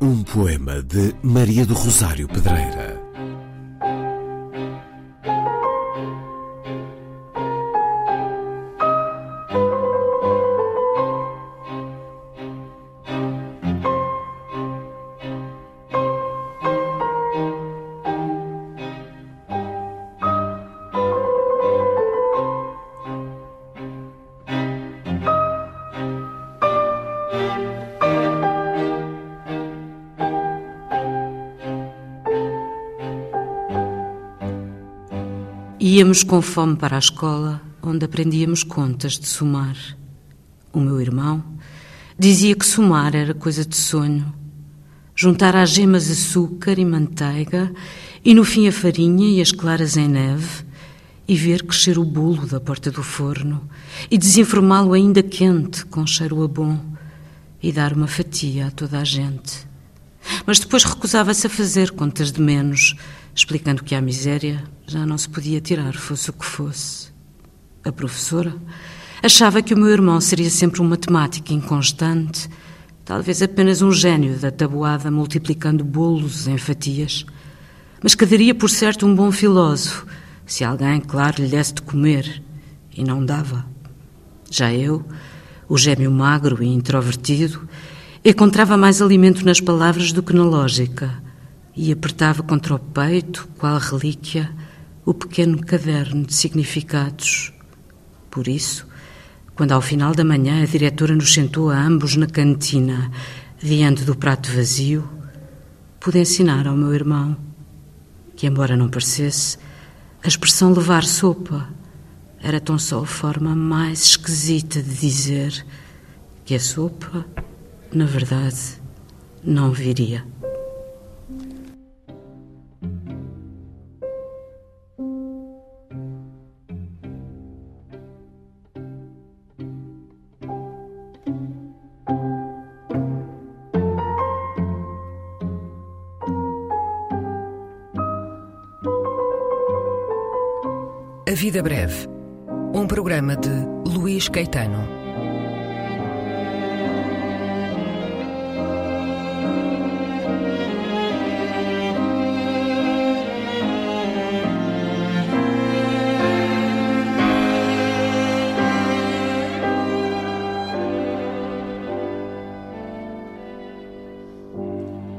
Um poema de Maria do Rosário Pedreira. Íamos com fome para a escola, onde aprendíamos contas de somar. O meu irmão dizia que somar era coisa de sonho. Juntar às gemas açúcar e manteiga, e no fim a farinha e as claras em neve, e ver crescer o bolo da porta do forno, e desenformá-lo ainda quente, com cheiro a bom, e dar uma fatia a toda a gente. Mas depois recusava-se a fazer contas de menos, explicando que a miséria já não se podia tirar, fosse o que fosse. A professora achava que o meu irmão seria sempre um matemático inconstante, talvez apenas um gênio da tabuada multiplicando bolos em fatias, mas que daria por certo um bom filósofo, se alguém, claro, lhe desse de comer, e não dava. Já eu, o gêmeo magro e introvertido, encontrava mais alimento nas palavras do que na lógica e apertava contra o peito, qual relíquia, o pequeno caderno de significados. Por isso, quando ao final da manhã a diretora nos sentou a ambos na cantina, diante do prato vazio, pude ensinar ao meu irmão que, embora não parecesse, a expressão levar sopa era tão só a forma mais esquisita de dizer que a sopa, na verdade, não viria. A Vida Breve, um programa de Luís Caetano.